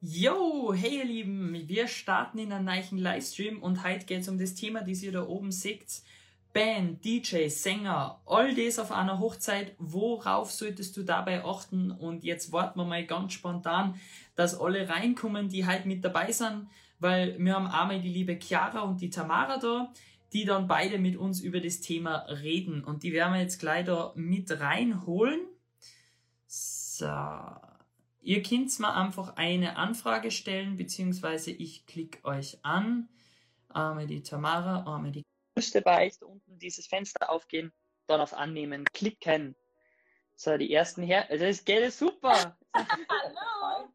Yo, hey ihr Lieben, wir starten in einen neuen Livestream und heute geht es um das Thema, das ihr da oben seht. Band, DJ, Sänger, all das auf einer Hochzeit, worauf solltest du dabei achten? Und jetzt warten wir mal ganz spontan, dass alle reinkommen, die halt mit dabei sind, weil wir haben einmal die liebe Chiara und die Tamara da, die dann beide mit uns über das Thema reden. Und die werden wir jetzt gleich da mit reinholen. So. Ihr könnt mir einfach eine Anfrage stellen, beziehungsweise ich klicke euch an. Einmal die Tamara, einmal die. Müsste bei euch da unten dieses Fenster aufgehen, dann auf Annehmen, klicken. So, die ersten her. Also, das geht super. Hallo.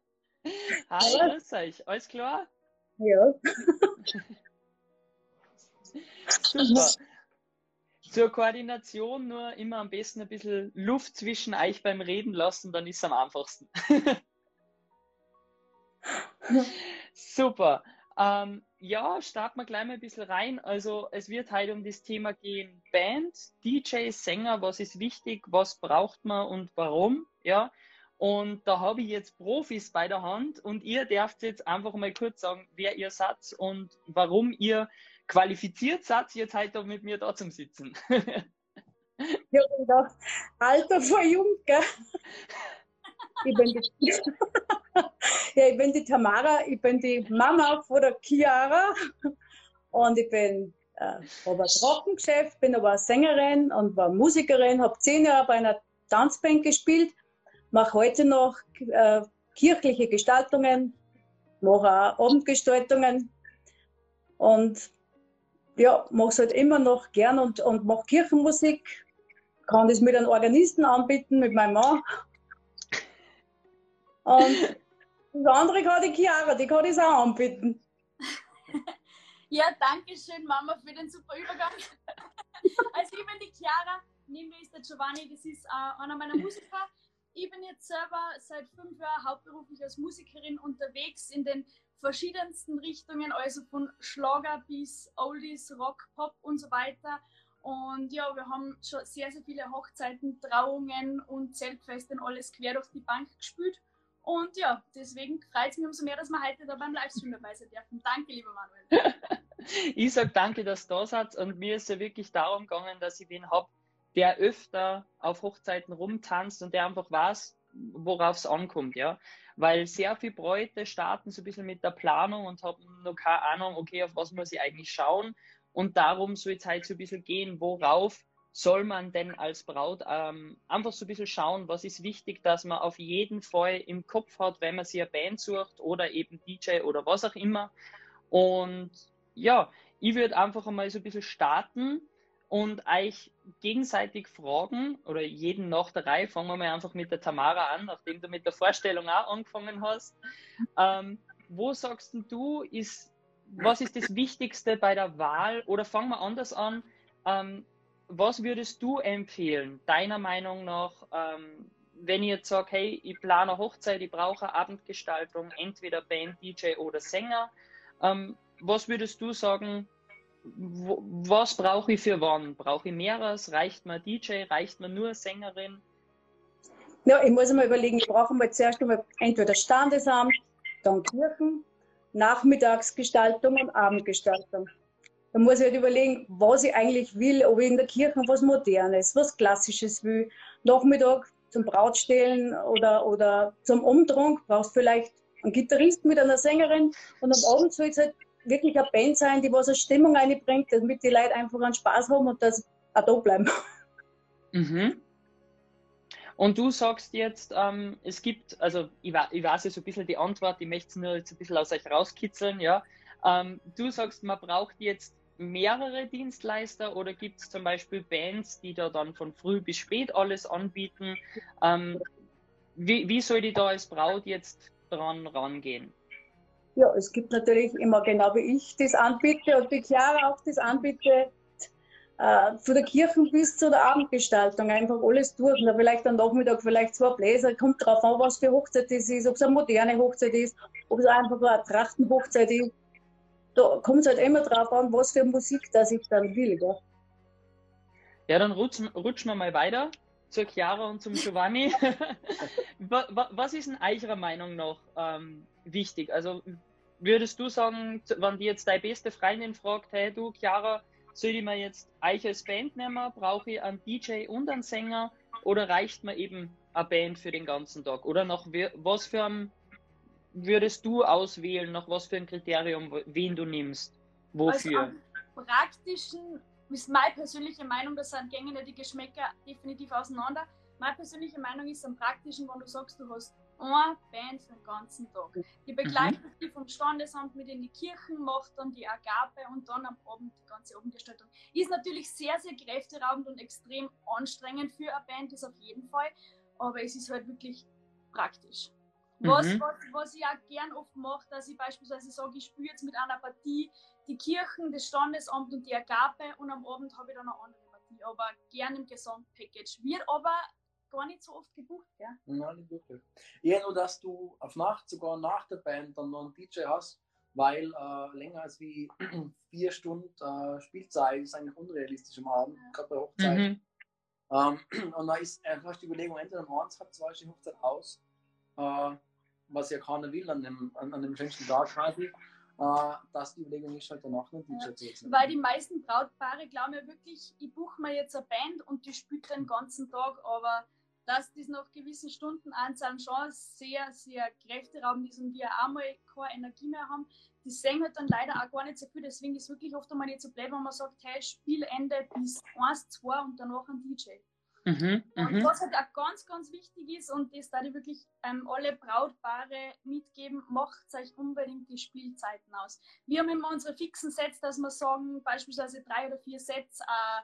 Hallo, grüß euch. Alles klar? Ja. Super. Zur Koordination nur immer am besten ein bisschen Luft zwischen euch beim Reden lassen, dann ist es am einfachsten. Super. Ähm, ja, starten wir gleich mal ein bisschen rein. Also es wird heute um das Thema gehen, Band, DJ, Sänger, was ist wichtig, was braucht man und warum, ja. Und da habe ich jetzt Profis bei der Hand und ihr dürft jetzt einfach mal kurz sagen, wer ihr seid und warum ihr qualifiziert seid, jetzt heute mit mir da zum Sitzen. Ich habe gedacht, Alter vor Jugend, gell? Ich bin, die, ja, ich bin die Tamara, ich bin die Mama von der Chiara und ich bin äh, ein Trockengeschäft, bin aber Sängerin und war Musikerin, habe zehn Jahre bei einer Tanzband gespielt, mache heute noch äh, kirchliche Gestaltungen, mache auch Abendgestaltungen und ja, mache es halt immer noch gern und, und mache Kirchenmusik. Kann das mit einem Organisten anbieten, mit meinem Mann. Und das andere kann die Chiara, die kann das auch anbieten. Ja, danke schön, Mama, für den super Übergang. Also ich bin die Chiara, neben mir ist der Giovanni, das ist äh, einer meiner Musiker. Ich bin jetzt selber seit fünf Jahren hauptberuflich als Musikerin unterwegs in den verschiedensten Richtungen, also von Schlager bis Oldies, Rock, Pop und so weiter. Und ja, wir haben schon sehr, sehr viele Hochzeiten, Trauungen und Zeltfeste alles quer durch die Bank gespielt. Und ja, deswegen freut es mich umso mehr, dass wir heute da beim Livestream dabei sein dürfen. Danke, lieber Manuel. ich sage danke, dass du da seid. Und mir ist ja wirklich darum gegangen, dass ich wen habe, der öfter auf Hochzeiten rumtanzt und der einfach weiß, worauf es ankommt, ja. Weil sehr viele Bräute starten so ein bisschen mit der Planung und haben noch keine Ahnung, okay, auf was muss ich eigentlich schauen. Und darum soll es halt so ein bisschen gehen, worauf soll man denn als Braut ähm, einfach so ein bisschen schauen, was ist wichtig, dass man auf jeden Fall im Kopf hat, wenn man sich eine Band sucht oder eben DJ oder was auch immer. Und ja, ich würde einfach einmal so ein bisschen starten und euch gegenseitig fragen oder jeden nach der Reihe, fangen wir mal einfach mit der Tamara an, nachdem du mit der Vorstellung auch angefangen hast. Ähm, wo sagst du, ist, was ist das Wichtigste bei der Wahl? Oder fangen wir anders an. Ähm, was würdest du empfehlen, deiner Meinung nach, ähm, wenn ihr jetzt sagt, hey, ich plane Hochzeit, ich brauche Abendgestaltung, entweder Band, DJ oder Sänger. Ähm, was würdest du sagen, was brauche ich für wann? Brauche ich mehreres? Reicht mir DJ? Reicht mir nur Sängerin? Ja, ich muss mal überlegen, ich brauche mal zuerst einmal entweder Standesamt, dann Kirchen, Nachmittagsgestaltung und Abendgestaltung. Da muss ich halt überlegen, was ich eigentlich will, ob ich in der Kirche was Modernes, was Klassisches will. Nachmittag zum Brautstellen oder, oder zum Umtrunk brauchst du vielleicht einen Gitarrist mit einer Sängerin und am Abend soll es halt wirklich eine Band sein, die was eine Stimmung einbringt, damit die Leute einfach einen Spaß haben und das auch da bleiben. Mhm. Und du sagst jetzt, ähm, es gibt, also ich, ich weiß ja so ein bisschen die Antwort, ich möchte es nur jetzt ein bisschen aus euch rauskitzeln, ja. Ähm, du sagst, man braucht jetzt mehrere Dienstleister oder gibt es zum Beispiel Bands, die da dann von früh bis spät alles anbieten? Ähm, wie, wie soll die da als Braut jetzt dran rangehen? Ja, es gibt natürlich immer genau wie ich das anbiete und die Chiara auch das anbietet, äh, von der Kirchen bis zu der Abendgestaltung, einfach alles durch. Und vielleicht am Nachmittag vielleicht zwei Bläser, kommt drauf an, was für Hochzeit das ist, ob es eine moderne Hochzeit ist, ob es einfach eine Trachtenhochzeit ist. Da kommt es halt immer drauf an, was für Musik das ich dann will. Gell? Ja, dann rutschen, rutschen wir mal weiter zur Chiara und zum Giovanni. was ist in eurer Meinung nach ähm, wichtig? Also würdest du sagen, wenn die jetzt deine beste Freundin fragt, hey du, Chiara, soll ich mir jetzt euch als Band nehmen? Brauche ich einen DJ und einen Sänger? Oder reicht mir eben eine Band für den ganzen Tag? Oder nach was für einem würdest du auswählen, nach was für ein Kriterium, wen du nimmst? Wofür? Also praktischen ist meine persönliche Meinung, das sind gängige die Geschmäcker definitiv auseinander. Meine persönliche Meinung ist am praktischen, wenn du sagst, du hast eine Band den ganzen Tag. Die mhm. begleitet mhm. die vom Standesamt mit in die Kirchen, macht dann die Agape und dann am Abend die ganze Abendgestaltung. Ist natürlich sehr, sehr kräfteraubend und extrem anstrengend für eine Band, das auf jeden Fall. Aber es ist halt wirklich praktisch. Was, mhm. was, was ich auch gern oft mache, dass ich beispielsweise sage, ich spiele jetzt mit einer Partie die Kirchen, das Standesamt und die Agape und am Abend habe ich dann eine andere Partie, aber gern im Gesamtpackage. Wird aber gar nicht so oft gebucht, gell? Nein, nicht wirklich. Eher nur, dass du auf Nacht, sogar nach der Band, dann noch einen DJ hast, weil äh, länger als wie vier Stunden äh, Spielzeit ist eigentlich unrealistisch am Abend, ja. gerade bei Hochzeit. Mhm. Ähm, und da ist äh, die Überlegung, entweder um eins hat, zwei die Hochzeit aus, äh, was ja keiner will an dem, an, an dem schönsten Tag quasi. Uh, dass die Überlegung ist, halt danach einen DJ ja. zu Weil die meisten Brautpaare glauben ja wirklich, ich buche mir jetzt eine Band und die spielt den ganzen Tag, aber dass das nach gewissen Stundenanzahlen schon sehr, sehr kräfteraubend ist und wir einmal keine Energie mehr haben, die sehen halt dann leider auch gar nicht so viel. Deswegen ist es wirklich oft einmal nicht so blöd, wenn man sagt, hey, Spielende bis 1, 2 und danach ein DJ. Mhm, und mhm. was halt auch ganz, ganz wichtig ist, und das da ich wirklich ähm, alle Brautpaare mitgeben, macht euch unbedingt die Spielzeiten aus. Wir haben immer unsere fixen Sets, dass wir sagen, beispielsweise drei oder vier Sets, äh,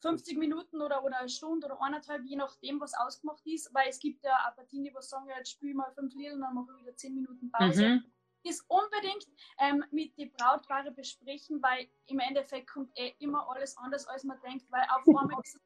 50 Minuten oder, oder eine Stunde oder eineinhalb, je nachdem, was ausgemacht ist, weil es gibt ja auch Partien, die sagen, ja, jetzt spiele mal fünf Lieder und dann mache ich wieder zehn Minuten Pause. Mhm. Ist unbedingt ähm, mit den Brautpaare besprechen, weil im Endeffekt kommt eh immer alles anders, als man denkt, weil auf einmal ist es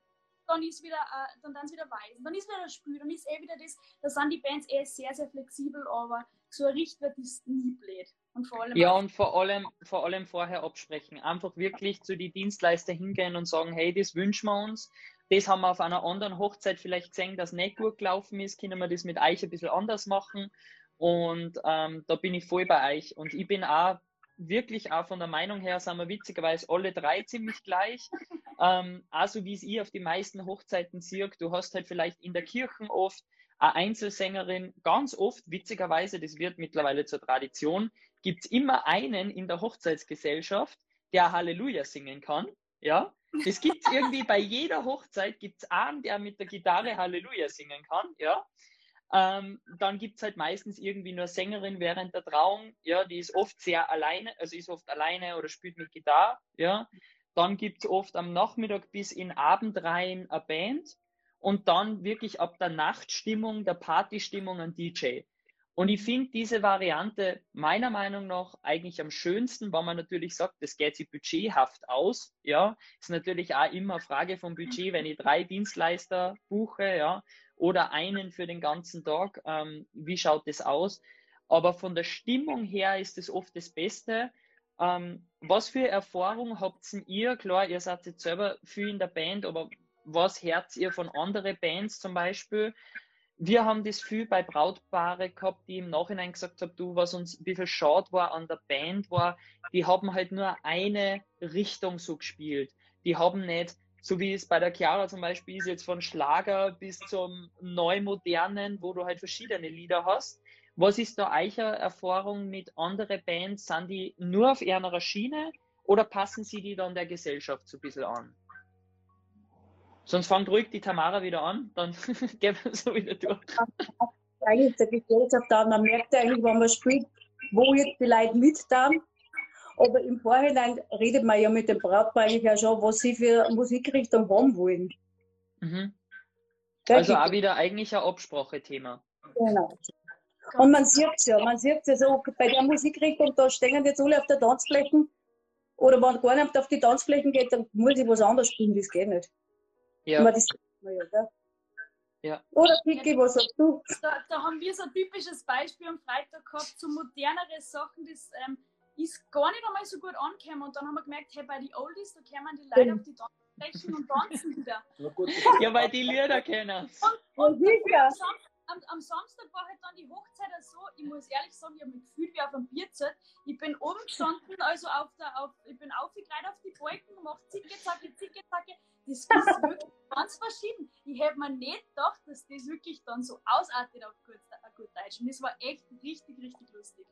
dann ist wieder, äh, dann, dann ist wieder weiß, dann ist wieder das Spiel, dann ist eh wieder das, da sind die Bands eh sehr, sehr flexibel, aber so ein Richtwert ist nie blöd. Und vor allem ja, und vor allem, vor allem vorher absprechen. Einfach wirklich zu die Dienstleister hingehen und sagen, hey, das wünschen wir uns. Das haben wir auf einer anderen Hochzeit vielleicht gesehen, dass nicht gut gelaufen ist. Können wir das mit euch ein bisschen anders machen? Und ähm, da bin ich voll bei euch. Und ich bin auch wirklich auch von der Meinung her sind wir witzigerweise alle drei ziemlich gleich. Ähm, also wie es ich auf die meisten Hochzeiten sehe, du hast halt vielleicht in der Kirche oft eine Einzelsängerin, ganz oft, witzigerweise, das wird mittlerweile zur Tradition, gibt es immer einen in der Hochzeitsgesellschaft, der Halleluja singen kann. Ja, es gibt irgendwie bei jeder Hochzeit gibt es einen, der mit der Gitarre Halleluja singen kann. Ja, ähm, dann gibt es halt meistens irgendwie nur Sängerin während der Trauung, ja, die ist oft sehr alleine, also ist oft alleine oder spielt mit Gitarre, ja. Dann gibt es oft am Nachmittag bis in Abend rein eine Band und dann wirklich ab der Nachtstimmung, der Partystimmung ein DJ. Und ich finde diese Variante meiner Meinung nach eigentlich am schönsten, weil man natürlich sagt, das geht sich budgethaft aus. Ja, ist natürlich auch immer Frage vom Budget, wenn ich drei Dienstleister buche, ja, oder einen für den ganzen Tag. Ähm, wie schaut das aus? Aber von der Stimmung her ist es oft das Beste. Ähm, was für Erfahrung habt ihr? Klar, ihr seid jetzt selber viel in der Band, aber was hört ihr von anderen Bands zum Beispiel? Wir haben das viel bei Brautpaare gehabt, die im Nachhinein gesagt haben, du, was uns ein bisschen schade war an der Band war, die haben halt nur eine Richtung so gespielt. Die haben nicht so wie es bei der Chiara zum Beispiel ist, jetzt von Schlager bis zum Neumodernen, wo du halt verschiedene Lieder hast. Was ist da eure Erfahrung mit anderen Bands? Sind die nur auf einer Schiene oder passen sie die dann der Gesellschaft so ein bisschen an? Sonst fängt ruhig die Tamara wieder an, dann gehen wir so wieder durch. Eigentlich der Gesellschaft an, man merkt eigentlich, wenn man spielt, wo jetzt die Leute mit dann aber im Vorhinein redet man ja mit dem Brautpaar eigentlich ja schon, was sie für Musikrichtung haben wollen. Mhm. Also auch wieder eigentlich ein Absprachethema. Genau. Und man sieht es ja, man sieht es ja so, bei der Musikrichtung, da stehen jetzt alle auf der Tanzfläche. Oder wenn gar nicht auf die Tanzflächen geht, dann muss ich was anderes spielen, das geht nicht. Ja. Aber das ja, Ja. Oder Kiki, was sagst du? Da, da, haben wir so ein typisches Beispiel am Freitag gehabt, so modernere Sachen, das ähm, ist gar nicht einmal so gut angekommen. Und dann haben wir gemerkt, hey, bei den Oldies, da kommen die Leute auf die Tanzflächen und tanzen wieder. ja, weil die Lieder kennen. Und, und, und, am, am Samstag war halt dann die Hochzeit so, ich muss ehrlich sagen, ich habe mich gefühlt wie auf einem Bierzelt. Ich bin oben gestanden, also auf der, auf, ich bin aufgekleidet auf die Wolken, mache Zicke, Zacke, Zicke, Zacke. Das ist wirklich ganz verschieden. Ich hätte mir nicht gedacht, dass das wirklich dann so ausartet auf gut, auf gut Deutsch. Und das war echt richtig, richtig lustig.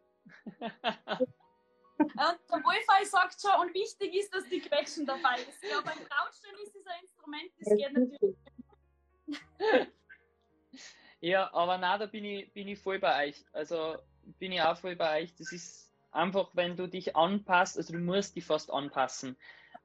Und der Wolfei sagt schon, und wichtig ist, dass die Quetschen dabei ist. Ja, beim Brautstellen ist das ein Instrument, das geht natürlich. Ja, aber na, da bin ich, bin ich voll bei euch. Also bin ich auch voll bei euch. Das ist einfach, wenn du dich anpasst, also du musst dich fast anpassen.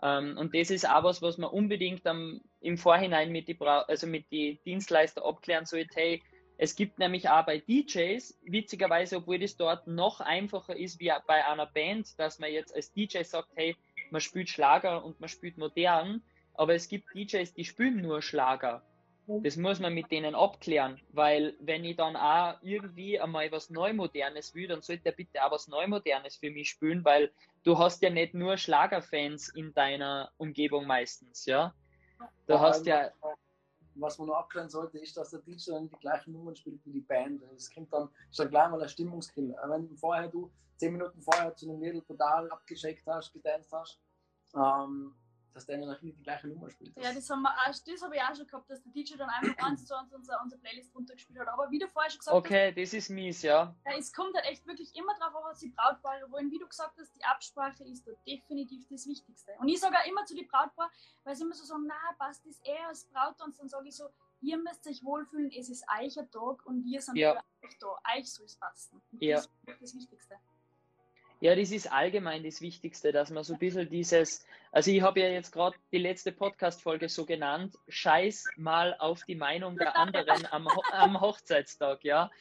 Ähm, und das ist auch was, was man unbedingt am, im Vorhinein mit die, also mit die Dienstleister abklären sollte. Hey, es gibt nämlich auch bei DJs, witzigerweise, obwohl das dort noch einfacher ist wie bei einer Band, dass man jetzt als DJ sagt, hey, man spielt Schlager und man spielt modern, aber es gibt DJs, die spielen nur Schlager. Das muss man mit denen abklären, weil wenn ich dann auch irgendwie einmal was Neumodernes will, dann sollte er bitte auch was Neumodernes für mich spielen, weil du hast ja nicht nur Schlagerfans in deiner Umgebung meistens, ja. Du ja, hast ja. Was man noch abklären sollte, ist, dass der DJ dann die gleichen Nummern spielt wie die Band. Das kommt dann, ist dann gleich mal ein Stimmungskill. Wenn vorher du zehn Minuten vorher zu einem Mädel total abgeschickt hast, gedanced hast, ähm, dass der nach die gleiche Nummer spielt. Ja, das, haben wir auch, das habe ich auch schon gehabt, dass der DJ dann einfach eins zu eins unsere, unsere Playlist runtergespielt hat. Aber wie du vorher schon gesagt okay, hast. Okay, das ist mies, ja. ja. Es kommt halt echt wirklich immer drauf an, was die Brautpaare wollen. Wie du gesagt hast, die Absprache ist da definitiv das Wichtigste. Und ich sage auch immer zu den Brautpaaren, weil sie immer so sagen, na, passt das eher als Brauttanz, dann sage ich so, ihr müsst euch wohlfühlen, es ist euch ein Tag und wir sind ja. für euch da. Euch soll es passen. Und ja. Das ist das Wichtigste. Ja, das ist allgemein das Wichtigste, dass man so ein bisschen dieses, also ich habe ja jetzt gerade die letzte Podcast-Folge so genannt, scheiß mal auf die Meinung der anderen am, am Hochzeitstag, ja.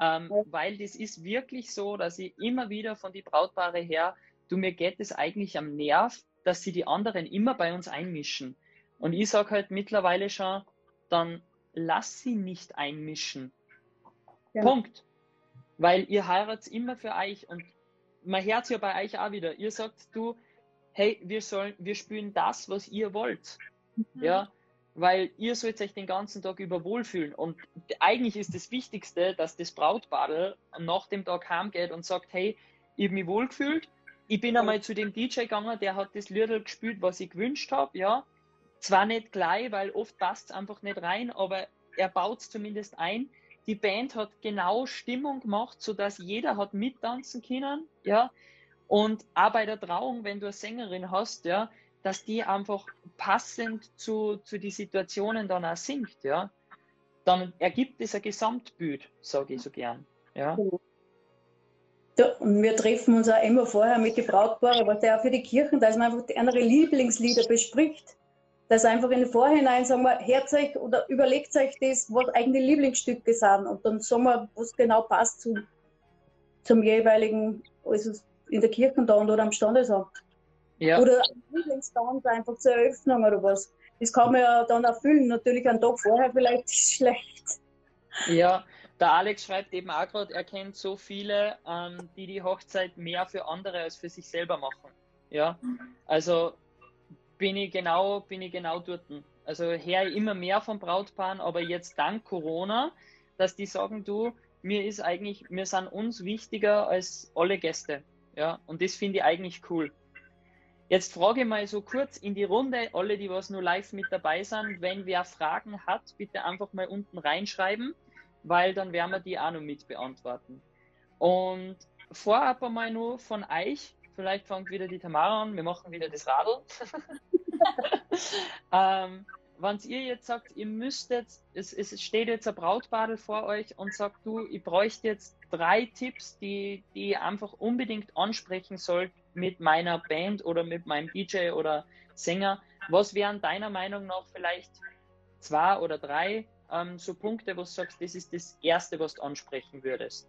Ähm, weil das ist wirklich so, dass ich immer wieder von die Brautpaare her, du mir geht es eigentlich am Nerv, dass sie die anderen immer bei uns einmischen. Und ich sage halt mittlerweile schon, dann lass sie nicht einmischen. Ja. Punkt. Weil ihr heiratet immer für euch und man hört ja bei euch auch wieder. Ihr sagt du, hey, wir sollen, wir spielen das, was ihr wollt. Mhm. Ja, weil ihr sollt euch den ganzen Tag über wohlfühlen. Und eigentlich ist das Wichtigste, dass das Brautbadel nach dem Tag heimgeht und sagt, hey, ich habe mich wohlgefühlt. Ich bin einmal zu dem DJ gegangen, der hat das Liedl gespielt, was ich gewünscht habe, ja. Zwar nicht gleich, weil oft passt es einfach nicht rein, aber er baut es zumindest ein die Band hat genau Stimmung gemacht, sodass jeder hat mittanzen können, ja. Und auch bei der Trauung, wenn du eine Sängerin hast, ja, dass die einfach passend zu, zu die Situationen dann auch singt, ja, dann ergibt es ein Gesamtbild, sage ich so gern, ja. Und wir treffen uns auch immer vorher mit den Brautpaaren, was der auch für die Kirchen, dass man einfach andere Lieblingslieder bespricht dass einfach in Vorhinein sagen wir, hört euch oder überlegt euch das, was eigene Lieblingsstücke sind und dann sagen wir, was genau passt zum, zum jeweiligen, also in der Kirchenstand oder am Standesamt. Ja. Oder Lieblingsstand einfach zur Eröffnung oder was. Das kann man ja dann erfüllen. Natürlich einen Tag vorher vielleicht schlecht. Ja, der Alex schreibt eben auch gerade, er kennt so viele, ähm, die die Hochzeit mehr für andere als für sich selber machen. Ja, also bin ich genau, bin ich genau dort. Also her immer mehr von Brautpaaren, aber jetzt dank Corona, dass die sagen, du, mir ist eigentlich, wir sind uns wichtiger als alle Gäste. Ja, und das finde ich eigentlich cool. Jetzt frage ich mal so kurz in die Runde, alle, die was nur live mit dabei sind, wenn wer Fragen hat, bitte einfach mal unten reinschreiben, weil dann werden wir die auch noch mit beantworten. Und vorab einmal nur von euch, Vielleicht fängt wieder die Tamara an, wir machen wieder das Radl. ähm, wenn ihr jetzt sagt, ihr müsstet, es, es steht jetzt ein Brautbadel vor euch und sagt, du, ich bräuchte jetzt drei Tipps, die, die ich einfach unbedingt ansprechen soll mit meiner Band oder mit meinem DJ oder Sänger. Was wären deiner Meinung nach vielleicht zwei oder drei ähm, so Punkte, wo du sagst, das ist das Erste, was du ansprechen würdest?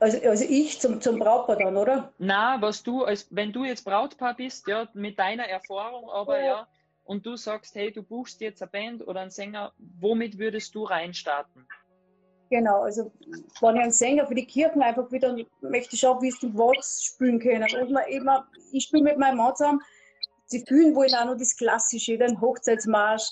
Also, also ich zum, zum Brautpaar dann, oder? Na, was du, als wenn du jetzt Brautpaar bist, ja, mit deiner Erfahrung, aber ja. ja, und du sagst, hey, du buchst jetzt eine Band oder einen Sänger, womit würdest du reinstarten? Genau, also wenn ich einen Sänger für die Kirchen einfach wieder möchte ich auch wissen, was spielen können. Und man eben, ich spiele mit meinem Mann zusammen, sie fühlen wohl auch noch das Klassische, den Hochzeitsmarsch,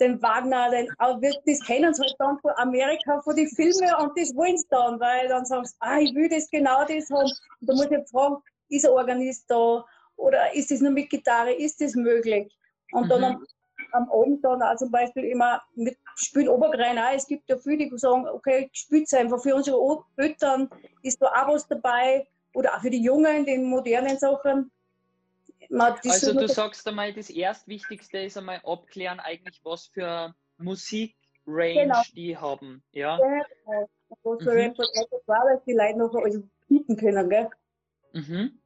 den Wagner, den, das kennen sie halt dann von Amerika, von den Filmen und das wollen sie dann, weil dann sagen sie, ah, ich will das genau das haben. Und da muss ich fragen, ist ein Organist da oder ist das nur mit Gitarre, ist das möglich? Und mhm. dann am, am, Abend dann auch zum Beispiel immer mit Spielen Obergrein auch. Es gibt ja viele, die sagen, okay, spielt einfach für unsere Eltern, ist da auch was dabei oder auch für die Jungen, den modernen Sachen. Also du sagst einmal, das Erstwichtigste ist einmal abklären eigentlich, was für Musikrange genau. die haben. Ja, genau. Was für mhm. dass die Leute noch also bieten können, gell? Mhm.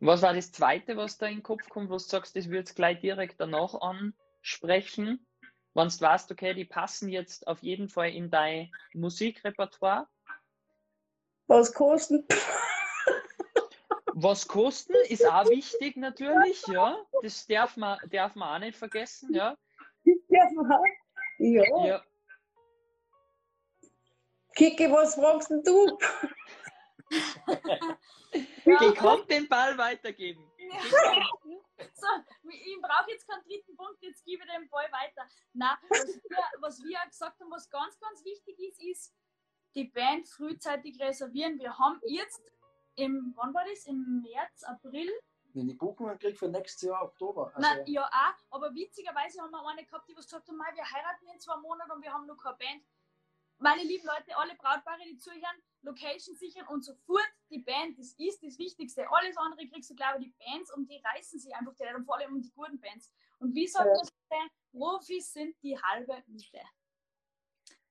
Was war das Zweite, was da in den Kopf kommt, wo du sagst, das würdest du gleich direkt danach ansprechen? Wenn du weißt, okay, die passen jetzt auf jeden Fall in dein Musikrepertoire? Was kosten? Was kosten ist auch wichtig natürlich, ja. Das darf man, darf man auch nicht vergessen, ja. Darf man auch? Ja. ja. Kiki, was fragst du? ja. kann den Ball weitergeben. so, ich brauche jetzt keinen dritten Punkt, jetzt gebe ich den Ball weiter. Nein, was wir, was wir gesagt haben, was ganz, ganz wichtig ist, ist, die Band frühzeitig reservieren. Wir haben jetzt im, wann war das? Im März, April? Wenn die Buchungen kriege für nächstes Jahr Oktober. Also Nein, ja auch, aber witzigerweise haben wir eine gehabt, die was gesagt haben, wir heiraten in zwei Monaten und wir haben noch keine Band. Meine lieben Leute, alle Brautpaare, die zuhören, Location sichern und sofort die Band, das ist das Wichtigste. Alles andere kriegst du, glaube ich, die Bands und die reißen sich einfach die und vor allem um die guten Bands. Und wie soll das sein? Profis sind die halbe Miete.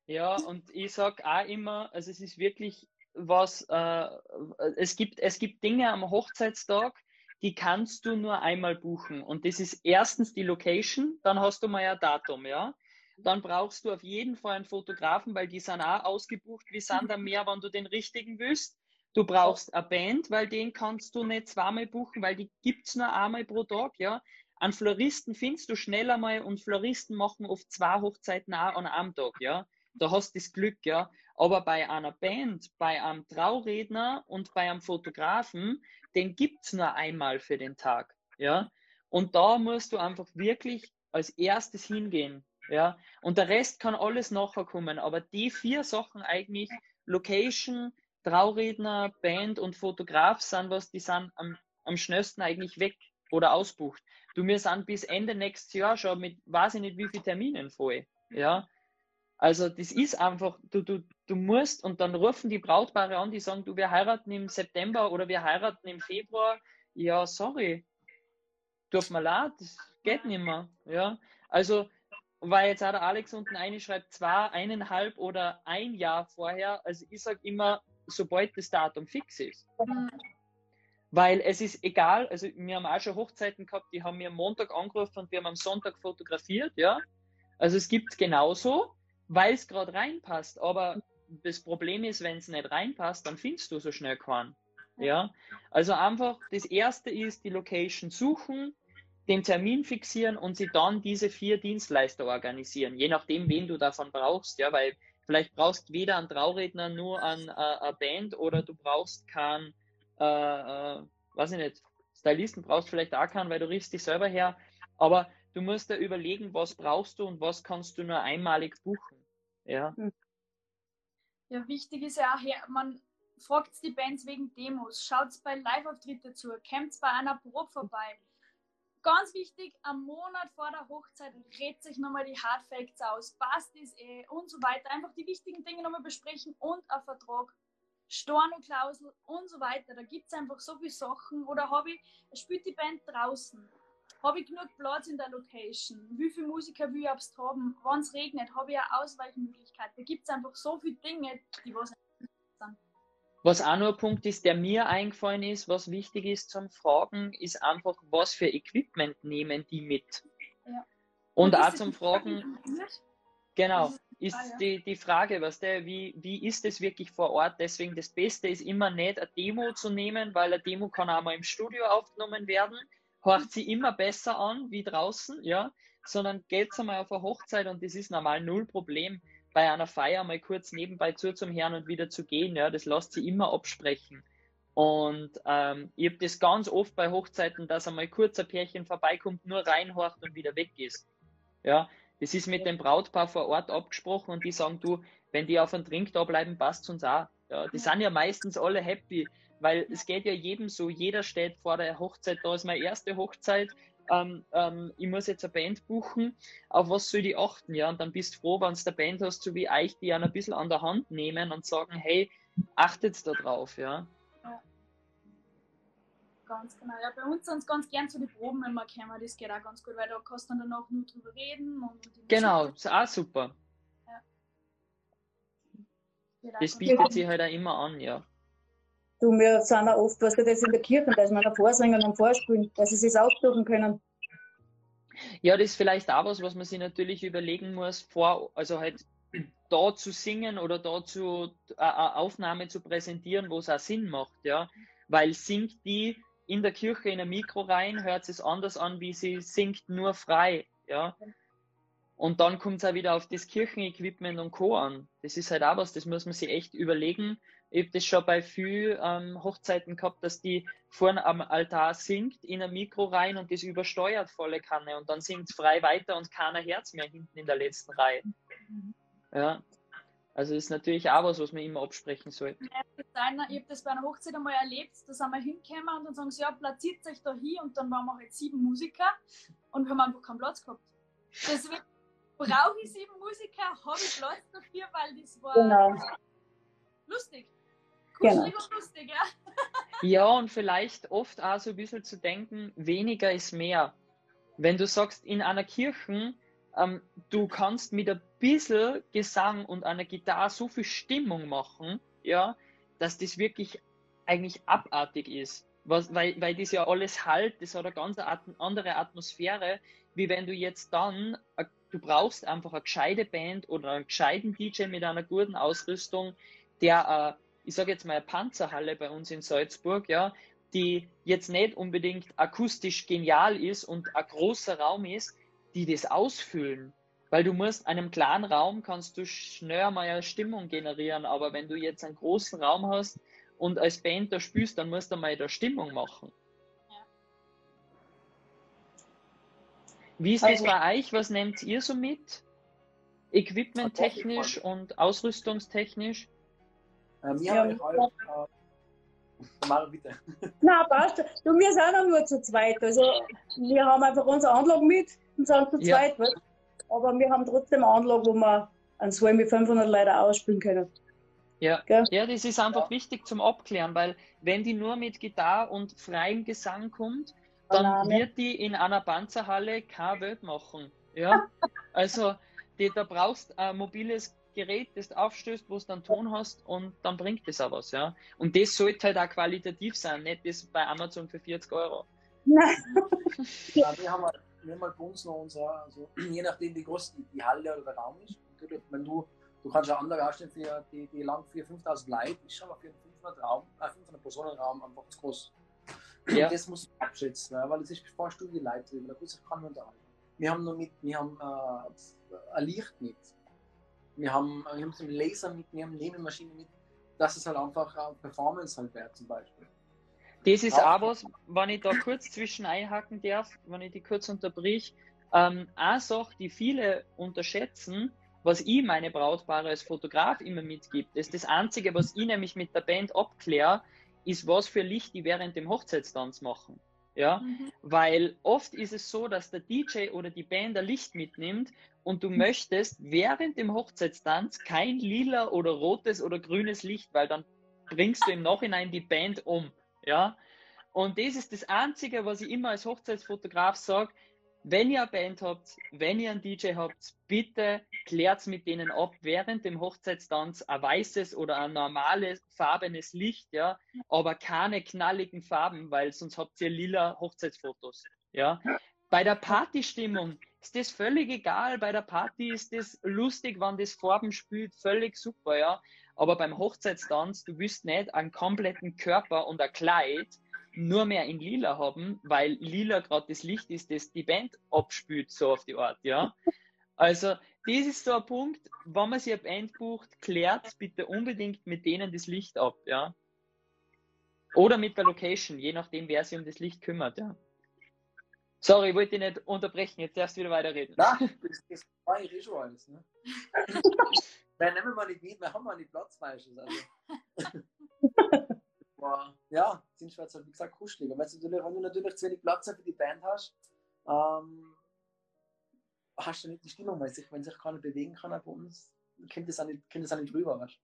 Ja, und ich sage auch immer, also es ist wirklich was, äh, es, gibt, es gibt Dinge am Hochzeitstag, die kannst du nur einmal buchen. Und das ist erstens die Location, dann hast du mal ein Datum, ja. Dann brauchst du auf jeden Fall einen Fotografen, weil die sind auch ausgebucht wie Sand am Meer, wenn du den richtigen willst. Du brauchst eine Band, weil den kannst du nicht zweimal buchen, weil die gibt es nur einmal pro Tag, ja. An Floristen findest du schneller mal und Floristen machen oft zwei Hochzeiten auch an einem Tag, ja. Da hast du das Glück, ja. Aber bei einer Band, bei einem Trauredner und bei einem Fotografen, den gibt es nur einmal für den Tag. Ja? Und da musst du einfach wirklich als erstes hingehen. Ja? Und der Rest kann alles nachher kommen. Aber die vier Sachen eigentlich, Location, Trauredner, Band und Fotograf sind was, die sind am, am schnellsten eigentlich weg oder ausbucht. Du, wir sind bis Ende nächstes Jahr schon mit, weiß ich nicht, wie viele Terminen voll. Ja, also das ist einfach, du, du, du musst und dann rufen die Brautpaare an, die sagen, du, wir heiraten im September oder wir heiraten im Februar. Ja, sorry, tut mir leid, das geht nicht mehr. Ja, also weil jetzt auch der Alex unten eine schreibt, zwei, eineinhalb oder ein Jahr vorher. Also ich sage immer, sobald das Datum fix ist. Weil es ist egal, also wir haben auch schon Hochzeiten gehabt, die haben mir am Montag angerufen und wir haben am Sonntag fotografiert, ja. Also es gibt genauso weil es gerade reinpasst. Aber das Problem ist, wenn es nicht reinpasst, dann findest du so schnell keinen. Ja, also einfach das erste ist die Location suchen, den Termin fixieren und sie dann diese vier Dienstleister organisieren, je nachdem, wen du davon brauchst. Ja, weil vielleicht brauchst du weder einen Trauredner, nur an äh, eine Band oder du brauchst keinen, äh, äh, weiß ich nicht, Stylisten brauchst vielleicht auch keinen, weil du riechst dich selber her. Aber du musst da überlegen, was brauchst du und was kannst du nur einmalig buchen. Ja. Hm. Ja, wichtig ist ja auch, man fragt die Bands wegen Demos, schaut bei Live-Auftritte zu, kämpft bei einer Probe vorbei. Ganz wichtig, am Monat vor der Hochzeit redet sich nochmal die Hardfacts aus, passt es eh und so weiter. Einfach die wichtigen Dinge nochmal besprechen und ein Vertrag, Storno-Klausel und so weiter. Da gibt es einfach so viele Sachen. Oder habe ich, spielt die Band draußen? Habe ich genug Platz in der Location? Wie viele Musiker will ich abst haben? Wenn es regnet, habe ich eine Ausweichmöglichkeit. Da gibt es einfach so viele Dinge, die was sind. Was auch noch ein Punkt ist, der mir eingefallen ist, was wichtig ist zum Fragen, ist einfach, was für Equipment nehmen die mit? Ja. Und, Und auch zum Fragen, genau, ist ah, ja. die, die Frage, was der, wie, wie ist es wirklich vor Ort? Deswegen das Beste ist immer nicht eine Demo zu nehmen, weil eine Demo kann auch mal im Studio aufgenommen werden hört sie immer besser an wie draußen, ja, sondern geht einmal auf eine Hochzeit und das ist normal null Problem, bei einer Feier mal kurz nebenbei zu zum Herrn und wieder zu gehen, ja, das lässt sie immer absprechen. Und ähm, ich habe das ganz oft bei Hochzeiten, dass einmal kurz ein Pärchen vorbeikommt, nur reinhorcht und wieder weg ist. Ja, das ist mit dem Brautpaar vor Ort abgesprochen und die sagen, du, wenn die auf einen Drink da bleiben, passt uns auch. Ja, die sind ja meistens alle happy, weil es geht ja jedem so, jeder steht vor der Hochzeit, da ist meine erste Hochzeit, ähm, ähm, ich muss jetzt eine Band buchen, auf was soll ich achten, ja, und dann bist du froh, wenn du eine Band hast, so wie euch, die einen ein bisschen an der Hand nehmen und sagen, hey, achtet da drauf, ja. ja. Ganz genau. Ja, bei uns sind es ganz gern so die Proben wenn wir kommen, das geht auch ganz gut, weil da kannst du dann danach nur drüber reden. Und genau, ist auch super. Ja. Das bietet sich halt auch immer an, ja. Du, wir sind auch oft, was du das in der Kirche, dass wir noch vorsingen und vorspielen, dass sie es ausdrucken können. Ja, das ist vielleicht auch was, was man sich natürlich überlegen muss, vor, also halt da zu singen oder da zu eine Aufnahme zu präsentieren, wo es auch Sinn macht, ja. Weil singt die in der Kirche in ein Mikro rein, hört es anders an, wie sie singt nur frei, ja. Und dann kommt es auch wieder auf das Kirchenequipment und Co. an. Das ist halt auch was, das muss man sich echt überlegen. Ich habe das schon bei vielen ähm, Hochzeiten gehabt, dass die vorne am Altar singt, in ein Mikro rein und das übersteuert volle Kanne und dann singt es frei weiter und keiner Herz mehr hinten in der letzten Reihe. Ja. Also das ist natürlich auch was, was man immer absprechen sollte. ich habe das bei einer Hochzeit einmal erlebt, da sind wir hingekommen und dann sagen sie, ja, platziert euch da hier und dann waren wir halt sieben Musiker und wir haben einfach keinen Platz gehabt. Deswegen brauche ich sieben Musiker, habe ich Platz dafür, weil das war genau. lustig. Kuschelig genau. und lustig, ja. Ja, und vielleicht oft auch so ein bisschen zu denken, weniger ist mehr. Wenn du sagst, in einer Kirche, ähm, du kannst mit ein bisschen Gesang und einer Gitarre so viel Stimmung machen, ja, dass das wirklich eigentlich abartig ist. Was, weil, weil das ja alles halt, das hat eine ganz andere Atmosphäre, wie wenn du jetzt dann äh, Du brauchst einfach eine gescheite Band oder einen gescheiten DJ mit einer guten Ausrüstung, der, äh, ich sage jetzt mal, eine Panzerhalle bei uns in Salzburg, ja, die jetzt nicht unbedingt akustisch genial ist und ein großer Raum ist, die das ausfüllen. Weil du musst, einem kleinen Raum kannst du schnell mal eine Stimmung generieren, aber wenn du jetzt einen großen Raum hast und als Band da spielst, dann musst du mal da Stimmung machen. Wie ist also, das bei euch? Was nehmt ihr so mit? Equipment-technisch und ausrüstungstechnisch? Ähm, ja, ja. Halt, äh, mal bitte. Nein, passt. Du, wir sind auch nur zu zweit. Also, wir haben einfach unsere Anlage mit und sind zu ja. zweit. Aber wir haben trotzdem eine Anlage, wo wir einen Soll mit 500 Leuten ausspielen können. Ja. ja, das ist einfach ja. wichtig zum Abklären, weil wenn die nur mit Gitarre und freiem Gesang kommt, dann wird die in einer Panzerhalle keine Welt machen. Ja, also die, da brauchst ein mobiles Gerät, das du aufstößt, wo du dann Ton hast und dann bringt das auch was, ja. Und das sollte halt auch qualitativ sein, nicht das bei Amazon für 40 Euro. Nein. ja, wir haben halt, wir haben halt bei uns noch unser, also je nachdem wie groß die, die Halle oder der Raum ist, natürlich, wenn du, du kannst ja andere ausstellen für die, die lang 4.000, 5.000 Leute, ist schon mal für einen 500 Raum, äh, 500 Personen Raum einfach zu groß. Ja. Das muss man abschätzen, weil es ist ein Studie Leute drin, da kann man unterhalten. Wir haben noch mit, wir haben äh, ein Licht mit, wir haben, wir haben so einen Laser mit, wir haben eine Nebelmaschine mit, dass es halt einfach äh, Performance halt wäre zum Beispiel. Das ist auch was, wenn ich da kurz zwischen einhaken darf, wenn ich die kurz unterbrich. Ähm, eine Sache, die viele unterschätzen, was ich meine Brautpaare als Fotograf immer mitgibt, ist das Einzige, was ich nämlich mit der Band abkläre, ist, was für Licht die während dem Hochzeitstanz machen. Ja, mhm. weil oft ist es so, dass der DJ oder die Band ein Licht mitnimmt und du mhm. möchtest während dem Hochzeitstanz kein lila oder rotes oder grünes Licht, weil dann bringst du im Nachhinein die Band um. Ja, und das ist das Einzige, was ich immer als Hochzeitsfotograf sage, wenn ihr eine Band habt, wenn ihr einen DJ habt, bitte klärt mit denen ab während dem Hochzeitstanz ein weißes oder ein normales farbenes Licht, ja, aber keine knalligen Farben, weil sonst habt ihr lila Hochzeitsfotos, ja. Bei der Partystimmung ist das völlig egal. Bei der Party ist das lustig, wenn das Farben spielt, völlig super, ja. Aber beim Hochzeitstanz, du willst nicht einen kompletten Körper und ein Kleid nur mehr in lila haben, weil lila gerade das Licht ist, das die Band abspült, so auf die Art, ja. Also, das ist so ein Punkt, wenn man sich eine Band bucht, klärt bitte unbedingt mit denen das Licht ab, ja. Oder mit der Location, je nachdem, wer sich um das Licht kümmert, ja. Sorry, ich wollte dich nicht unterbrechen, jetzt darfst du wieder weiterreden. Nein, das, das war ich eh schon alles. Ne? Nein, nehmen wir nicht mit, wir haben auch nicht Platz meistens. Also. Aber, ja, sind Schweizer, wie gesagt, kuschelig. Und wenn du, natürlich, wenn du natürlich zu wenig Platz für die Band hast, ähm, hast du nicht die Stimmung, weil sich, wenn sich keiner bewegen kann bei uns, kennt das auch nicht, kennt das auch nicht drüber. Weißt?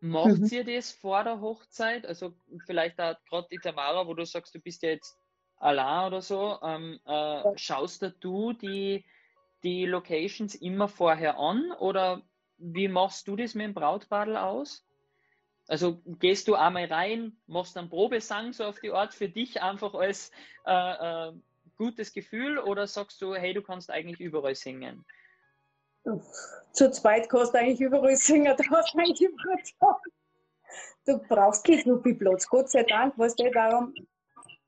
Macht mhm. ihr das vor der Hochzeit? Also vielleicht auch gerade die Tamara, wo du sagst, du bist ja jetzt allein oder so, ähm, äh, schaust du die, die Locations immer vorher an oder wie machst du das mit dem Brautbadel aus? Also gehst du einmal rein, machst einen Probesang so auf die Art für dich einfach als äh, äh, gutes Gefühl oder sagst du, hey, du kannst eigentlich überall singen? Zu zweit kannst du eigentlich überall singen, da hast du eigentlich überall Du brauchst keinen Knuppi-Platz, Gott sei Dank, was du darum.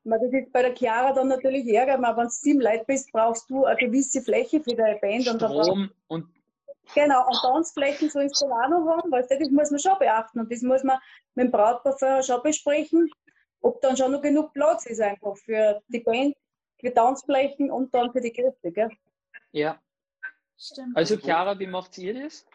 Das ist bei der Chiara dann natürlich ärger, aber wenn du sieben Leute bist, brauchst du eine gewisse Fläche für deine Band. Strom und Genau, und Tanzflächen so ins Solano haben, weil das muss man schon beachten und das muss man mit dem Brautpaar vorher schon besprechen, ob dann schon noch genug Platz ist einfach für die Band, für Tanzflächen und dann für die Gäste, gell? Ja. Stimmt. Also Chiara, wie macht ihr das?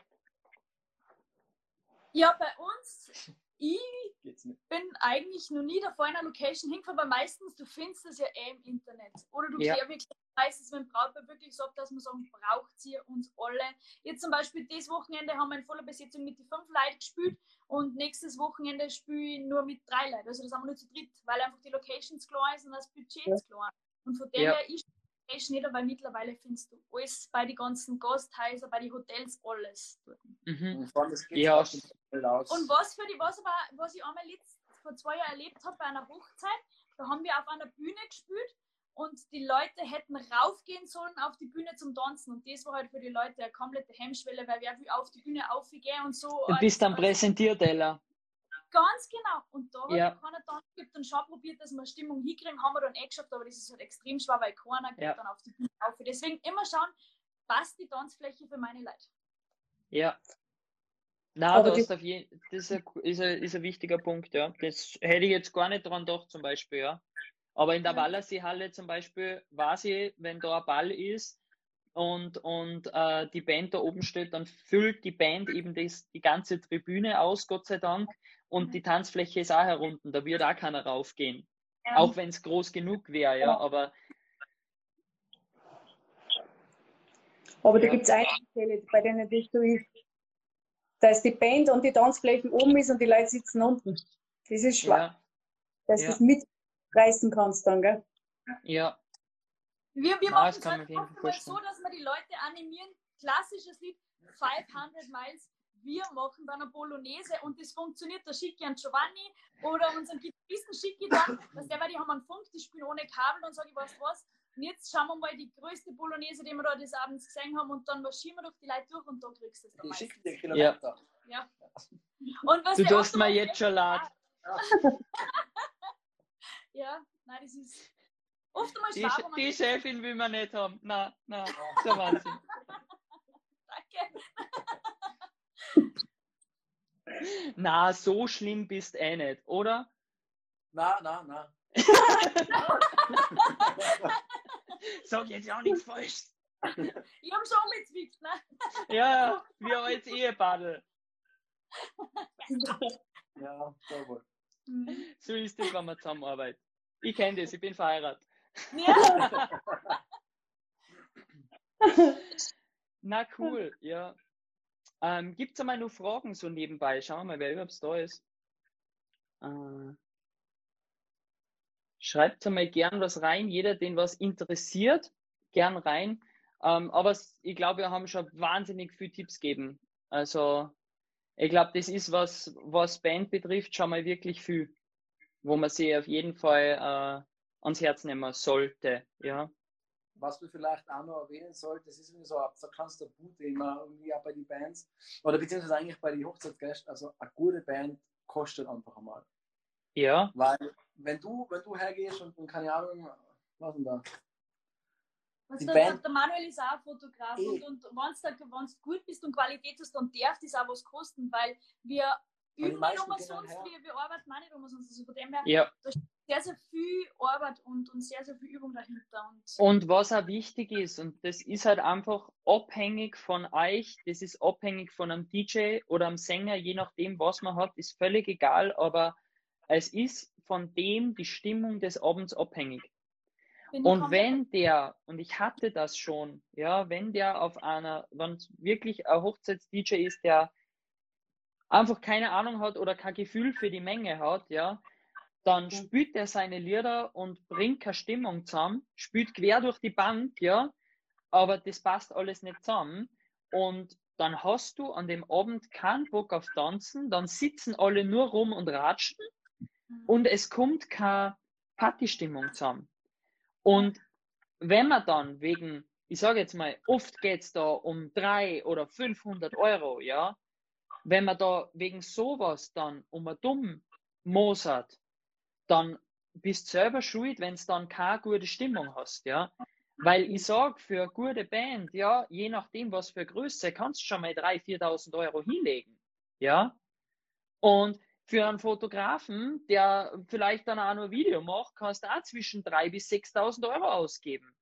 Ja, bei uns, ich bin eigentlich noch nie davor in einer Location hingefahren, weil meistens du findest es ja eh im Internet. Oder du ja. wirklich meistens dem Brautpaar wirklich so, dass man sagen, braucht sie uns alle. Jetzt zum Beispiel dieses Wochenende haben wir in voller Besetzung mit den fünf Leuten gespielt und nächstes Wochenende spiele ich nur mit drei Leuten. Also das haben wir nur zu dritt, weil einfach die Locations klar ist und das Budget ja. klar. Und von dem ja. her ist es nicht, weil mittlerweile findest du alles bei den ganzen Gasthäusern, bei den Hotels, alles dort. Mhm. Ja. Und was für die, was aber, was ich einmal letzt, vor zwei Jahren erlebt habe bei einer Hochzeit, da haben wir auf einer Bühne gespielt und die Leute hätten raufgehen sollen auf die Bühne zum Tanzen. Und das war halt für die Leute eine komplette Hemmschwelle, weil wer will auf die Bühne aufgehen und so. Du bist dann präsentiert, Ella. Ganz genau. Und da ja. hat keiner Tanz gibt und schon probiert, dass wir Stimmung hinkriegen, haben wir dann eh geschafft, aber das ist halt extrem schwer, weil keiner geht ja. dann auf die Bühne auf. Deswegen immer schauen, passt die Tanzfläche für meine Leute. Ja. Na, das, ist, ein, ist, ein, ist, ein, ist ein wichtiger Punkt, ja. Das hätte ich jetzt gar nicht dran gedacht, zum Beispiel, ja. Aber in der Wallersee-Halle zum Beispiel weiß ich, wenn da ein Ball ist und, und äh, die Band da oben steht, dann füllt die Band eben das, die ganze Tribüne aus, Gott sei Dank. Und mhm. die Tanzfläche ist auch herunten, da wird auch keiner raufgehen. Ja. Auch wenn es groß genug wäre, ja, ja, aber. Aber da gibt es einige Fälle, bei denen das so ist, dass die Band und die Tanzflächen oben ist und die Leute sitzen unten. Das ist schwach. Ja. Dass ja. das mit reißen kannst dann, gell? Ja. Wir, wir machen es halt so, dass wir die Leute animieren. Klassisches Lied 500 Miles. Wir machen dann eine Bolognese und das funktioniert. Der Schicki und Giovanni oder unseren Gitarristen Schicki dann, dass der, weil die haben einen Funk, die spielen ohne Kabel und sage ich, weißt was? Und jetzt schauen wir mal die größte Bolognese, die wir da des Abends gesehen haben und dann marschieren wir durch die Leute durch und da kriegst du es dann Die schicken dir Kilometer. Ja. ja. Und was du tust mir jetzt schon leid. Ja, nein, das ist oft einmal die, schwer, Die Chefin will man nicht haben. Nein, nein, der Wahnsinn. Danke. Na, so schlimm bist du eh nicht, oder? Na, na, na. Sag jetzt auch nichts falsch. Ich hab schon mitzwickt, ne? Ja, wir als Ehebadel. ja, sehr wohl. Mhm. So ist es, wenn man zusammenarbeitet. Ich kenne das, ich bin verheiratet. Ja. Na cool, ja. Ähm, Gibt es einmal nur Fragen so nebenbei? Schauen wir mal, wer überhaupt da ist. Äh, schreibt einmal gern was rein, jeder, den was interessiert, gern rein. Ähm, aber ich glaube, wir haben schon wahnsinnig viele Tipps gegeben. Also ich glaube, das ist was, was Band betrifft, schon mal wirklich viel, wo man sich auf jeden Fall äh, ans Herz nehmen sollte. Ja. Was wir vielleicht auch noch erwähnen sollten, das ist irgendwie so ein ganz Tabu-Thema, irgendwie auch bei den Bands, oder beziehungsweise eigentlich bei den Hochzeitsgästen, also eine gute Band kostet einfach einmal. Ja. Weil, wenn du, wenn du hergehst und, und keine Ahnung, was denn da? Was der, Band, der Manuel ist auch Fotograf eh. und, und wenn du gut bist und Qualität hast, dann darf das auch was kosten, weil wir gehen umsonst, her. wir, wir arbeiten auch nicht umsonst. Also von dem her, Ja. sehr, sehr viel Arbeit und, und sehr, sehr viel Übung dahinter. Und Und was auch wichtig ist, und das ist halt einfach abhängig von euch, das ist abhängig von einem DJ oder einem Sänger, je nachdem, was man hat, ist völlig egal, aber es ist von dem die Stimmung des Abends abhängig. Und wenn der, und ich hatte das schon, ja, wenn der auf einer, wenn es wirklich ein Hochzeits-DJ ist, der einfach keine Ahnung hat oder kein Gefühl für die Menge hat, ja, dann spielt er seine Lieder und bringt keine Stimmung zusammen, spielt quer durch die Bank, ja, aber das passt alles nicht zusammen. Und dann hast du an dem Abend keinen Bock auf Tanzen, dann sitzen alle nur rum und ratschen Mhm. und es kommt keine Partystimmung zusammen. Und wenn man dann wegen, ich sage jetzt mal, oft geht es da um drei oder 500 Euro, ja, wenn man da wegen sowas dann um ein dumm mosert, dann bist du selber schuld, wenn es dann keine gute Stimmung hast, ja. Weil ich sage, für eine gute Band, ja, je nachdem, was für Größe, kannst du schon mal 3.000, 4.000 Euro hinlegen, ja. Und für einen Fotografen, der vielleicht dann auch nur Video macht, kannst du auch zwischen 3.000 bis 6.000 Euro ausgeben.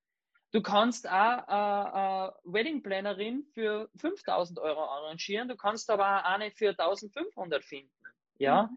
Du kannst auch eine, eine Wedding Plannerin für 5.000 Euro arrangieren, du kannst aber auch eine für 1.500 finden. Ja,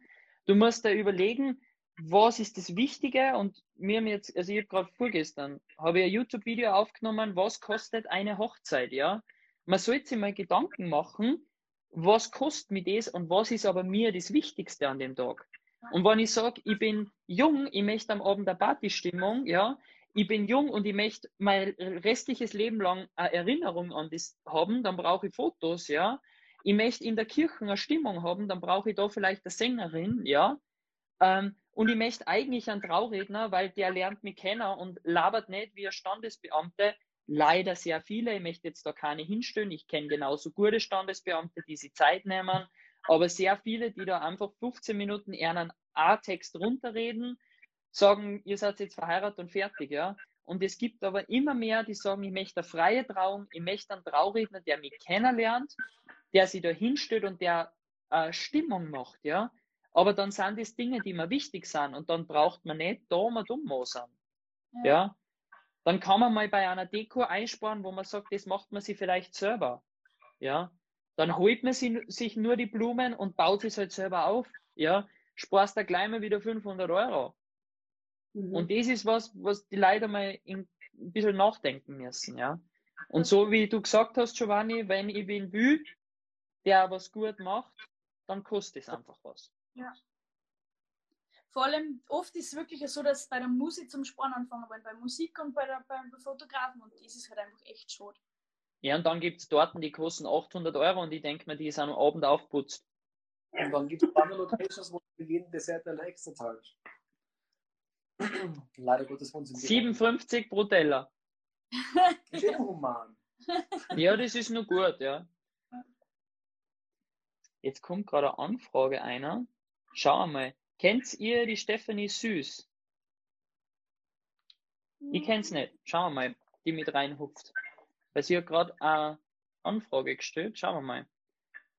du musst da überlegen, was ist das Wichtige und mir haben jetzt, also ich habe gerade vorgestern, habe ich ein YouTube-Video aufgenommen, was kostet eine Hochzeit, ja. Man sollte sich mal Gedanken machen, was kostet mir das und was ist aber mir das Wichtigste an dem Tag. Und wenn ich sage, ich bin jung, ich möchte am Abend eine Partystimmung, ja, ich bin jung und ich möchte mein restliches Leben lang eine Erinnerung an das haben, dann brauche ich Fotos, ja. Ich möchte in der Kirche eine Stimmung haben, dann brauche ich da vielleicht eine Sängerin, ja. Ähm, und ich möchte eigentlich einen Trauredner, weil der lernt mich kennen und labert nicht wie ein Standesbeamte. Leider sehr viele. Ich möchte jetzt da keine hinstellen. Ich kenne genauso gute Standesbeamte, die sich Zeit nehmen. Aber sehr viele, die da einfach 15 Minuten einen A-Text runterreden, sagen, ihr seid jetzt verheiratet und fertig, ja. Und es gibt aber immer mehr, die sagen, ich möchte eine freie Trauung, ich möchte einen Trauredner, der mich kennenlernt, der sich da hinstellt und der äh, Stimmung macht, ja. Aber dann sind das Dinge, die mir wichtig sind und dann braucht man nicht da mal dumm mosern. Ja. Ja. Dann kann man mal bei einer Deko einsparen, wo man sagt, das macht man sich vielleicht selber. Ja. Dann holt man sie, sich nur die Blumen und baut es halt selber auf. Ja. Sparst da gleich mal wieder 500 Euro. Mhm. Und das ist was, was die Leute mal in, ein bisschen nachdenken müssen, ja. Und so wie du gesagt hast, Giovanni, wenn ich wen will, der was gut macht, dann kostet es einfach was. Vor allem oft ist es wirklich so, dass bei der Musik zum Sparen anfangen wollen, bei Musik und bei der, beim Fotografen und das ist halt einfach echt schade. Ja, und dann gibt es Torten, die kosten 800 Euro und ich denke mir, die sind am Abend aufputzt. Und dann gibt es andere Locations, wo du jeden Dessertteller extra zahlst. Leider Gottes funktioniert 57 pro Teller. Ist eh human. Ja, das ist nur gut, ja. Jetzt kommt gerade eine Anfrage einer. Schau mal. Kennt ihr die Stephanie Süß? Ich kenn's nicht. Schauen wir mal, die mit reinhupft. Weil sie hat gerade eine Anfrage gestellt. Schauen wir mal.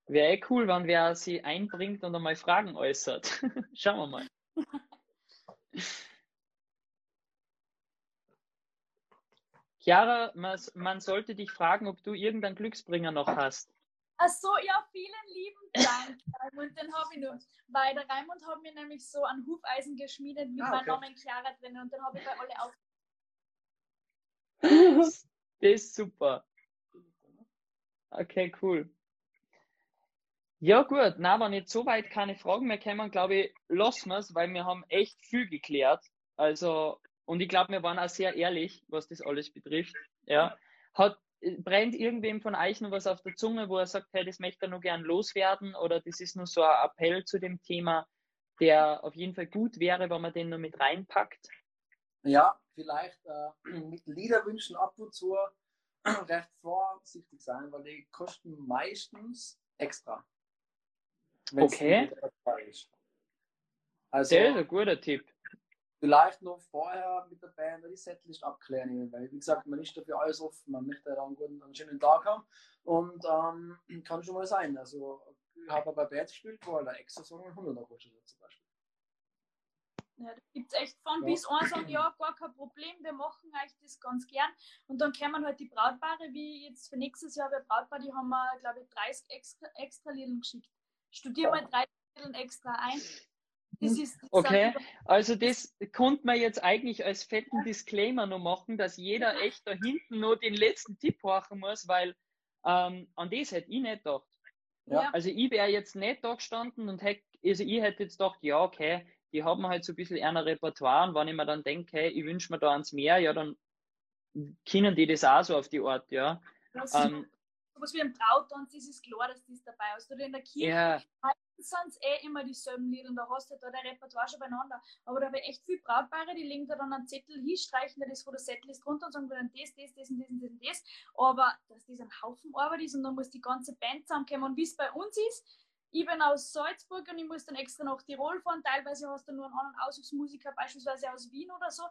Wäre eh cool, wenn wer sie einbringt und einmal Fragen äußert. Schauen wir mal. Chiara, man, sollte dich fragen, ob du irgendeinen Glücksbringer noch hast. Ach so, ja, vielen lieben Dank. Raimund, den habe ich noch. Weil der Raimund hat mir nämlich so ein Hufeisen geschmiedet mit Ah, meinem okay. Namen Chiara drin und den habe ich bei alle auf. Das ist super. Okay, cool. Ja, gut. Na, wenn jetzt soweit keine Fragen mehr kommen, glaube ich, lassen wir es, weil wir haben echt viel geklärt. Also, und ich glaube, wir waren auch sehr ehrlich, was das alles betrifft. Ja. Hat, brennt irgendwem von euch noch was auf der Zunge, wo er sagt, hey, das möchte er nur gern loswerden oder das ist nur so ein Appell zu dem Thema, der auf jeden Fall gut wäre, wenn man den nur mit reinpackt? Ja, vielleicht äh, mit Liederwünschen ab und zu recht vorsichtig sein, weil die kosten meistens extra. Okay. nicht dabei ist. Also sehr guter Tipp. Vielleicht noch vorher mit der Band die Setlist abklären, weil wie gesagt, man ist dafür alles offen, man möchte da einen guten, einen schönen Tag haben und ähm, kann schon mal sein. Also habe bei Bands gespielt, wo halt ein extra Song 100 gekostet hat zum Beispiel. Ja, da gibt es echt von Ja. bis ein sagen, ja, gar kein Problem, wir machen euch das ganz gern. Und dann kommen halt die Brautpaare, wie jetzt für nächstes Jahr bei Brautpaar, die haben wir, glaube ich, 30 extra, extra Liedern geschickt. Studier mal 30 Liedern extra ein. Das ist, das Okay. Also das konnte man jetzt eigentlich als fetten Disclaimer noch machen, dass jeder echt da hinten noch den letzten Tipp horchen muss, weil ähm, an das hätte ich nicht gedacht. Ja. Also ich wäre jetzt nicht da gestanden und hätte, also ich hätte jetzt gedacht, ja, okay, die haben halt so ein bisschen eher ein Repertoire und wenn ich mir dann denke, hey, ich wünsche mir da ans Meer, ja, dann können die das auch so auf die Art, ja. Das Ähm, sowas wie ein Brautanz, das ist klar, dass das dabei ist. Oder in der Kirche sind es eh immer dieselben Lieder und da hast du halt da dein Repertoire schon beieinander. Aber da habe ich echt viele Brautpaare, die legen da dann einen Zettel hin, streichen da das von der Setlist runter und sagen dann das, das, das und das und das und das. Aber dass das ein Haufen Arbeit ist und dann muss die ganze Band zusammenkommen. Und wie es bei uns ist, ich bin aus Salzburg und ich muss dann extra nach Tirol fahren. Teilweise hast du nur einen anderen Auswuchsmusiker, beispielsweise aus Wien oder so.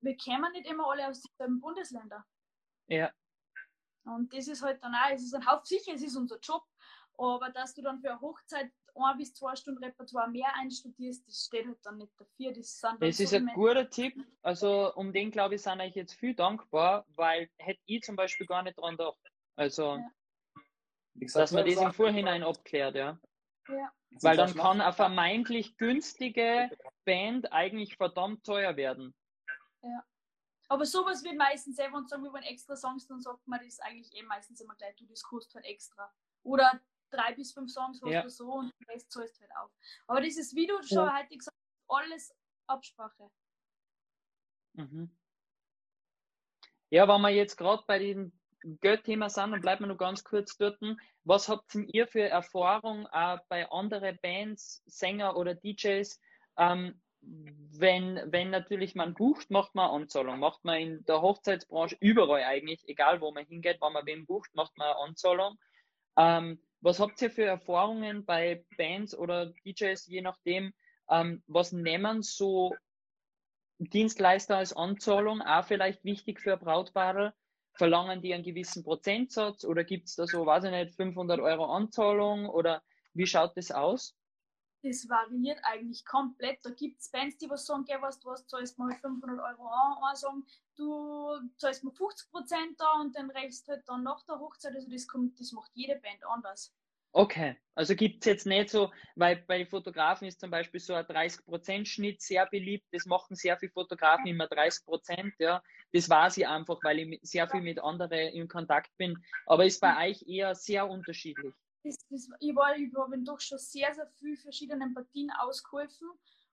Wir kommen nicht immer alle aus denselben Bundesländern. ja, Und das ist halt dann auch, es ist ein Haupt sicher, es ist unser Job, aber dass du dann für eine Hochzeit ein bis zwei Stunden Repertoire mehr einstudierst, das steht halt dann nicht dafür. Das, sind das ist so ein Momente- guter Tipp. Also um den, glaube ich, sind euch jetzt viel dankbar, weil hätte ich zum Beispiel gar nicht dran gedacht. Also, Ja. Gesagt, dass man das im Vorhinein abklärt, ja. Ja. Weil dann kann eine vermeintlich günstige Band eigentlich verdammt teuer werden. Aber sowas wird meistens, eh, wenn sie sagen, wir wollen extra Songs, dann sagt man das eigentlich eh meistens immer gleich, du, das kostet halt extra. Oder drei bis fünf Songs hast Ja. du so und den Rest zahlst halt auf. Aber das ist, wie du schon heute gesagt hast, alles Absprache. Mhm. Ja, wenn wir jetzt gerade bei dem Geldthema sind, dann bleiben wir noch ganz kurz dort. Was habt ihr für Erfahrung auch bei anderen Bands, Sänger oder DJs? Ähm, wenn, wenn natürlich man bucht, macht man Anzahlung. Macht man in der Hochzeitsbranche überall eigentlich, egal wo man hingeht, wenn man wen bucht, macht man eine Anzahlung. Ähm, was habt ihr für Erfahrungen bei Bands oder DJs, je nachdem, ähm, was nehmen so Dienstleister als Anzahlung auch vielleicht wichtig für Brautpaare? Verlangen die einen gewissen Prozentsatz oder gibt es da so, weiß ich nicht, 500 Euro Anzahlung oder wie schaut das aus? Das variiert eigentlich komplett. Da gibt es Bands, die was sagen, geh, was du was, zahlst halt 500 Euro an, an sagen, du zahlst mir 50 Prozent da und den Rest halt dann nach der Hochzeit. Also das kommt, das macht jede Band anders. Okay, also gibt es jetzt nicht so, weil bei Fotografen ist zum Beispiel so ein 30%-Schnitt sehr beliebt, das machen sehr viele Fotografen immer 30%, ja. Das weiß ich einfach, weil ich sehr viel mit anderen in Kontakt bin. Aber ist bei euch eher sehr unterschiedlich. Das, das, ich war, ich habe doch schon sehr, sehr viel verschiedenen Partien ausgeholfen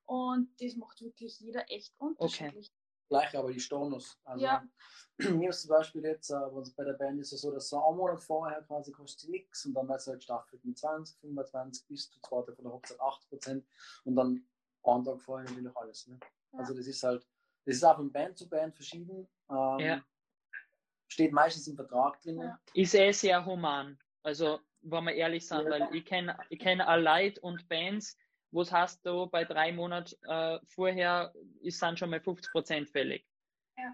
und das macht wirklich jeder echt unterschiedlich. Gleich aber die Stornos. Also, Ja. Mir ist zum Beispiel jetzt, äh, bei der Band ist es so, dass so einen Monat vorher quasi kostet nichts und dann wird es halt gestaffelt mit 20, 25 bis zu zweiter von der Hochzeit 80 Prozent und dann einen Tag vorher natürlich alles. Ne? Ja. Also das ist halt, das ist auch von Band zu Band verschieden. Ähm, Ja. Steht meistens im Vertrag drin. Ja. Ist eh sehr human. Also, wenn wir ehrlich sind, Ja. weil ich kenne ich kenn auch Leute und Bands, wo es heißt, du bei drei Monaten äh, vorher ist sind schon mal 50% fällig.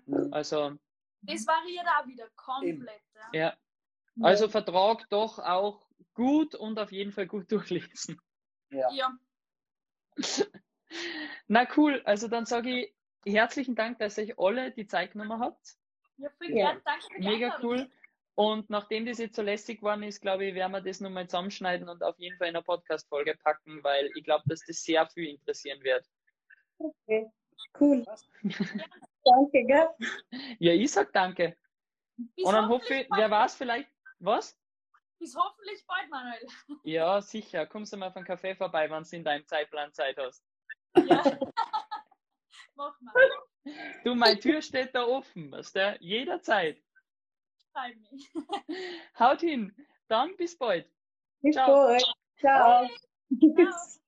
Mhm. Also, Das variiert auch wieder komplett. Ja. ja. Also Vertrag doch auch gut und auf jeden Fall gut durchlesen. Ja. ja. Na cool, also dann sage ich herzlichen Dank, dass ihr euch alle die Zeit genommen habt. Ja, voll Ja. gern. Danke für die Mega Einladung. cool. Und nachdem das jetzt so lästig geworden ist, glaube ich, werden wir das nochmal zusammenschneiden und auf jeden Fall in eine Podcast-Folge packen, weil ich glaube, dass das sehr viel interessieren wird. Okay. Cool. Danke, gell? Ja, ich sag danke. Bis, Und dann hoffe ich, wer weiß vielleicht, was? bis hoffentlich bald, Manuel. Ja, sicher. Kommst du mal auf einen Kaffee vorbei, wenn du in deinem Zeitplan Zeit hast. Ja. Mach mal. Du, meine Tür steht da offen, weißt du? Jederzeit. Freu mich. Haut hin. Dann bis bald. Bis Ciao. bald. Ciao. Ciao.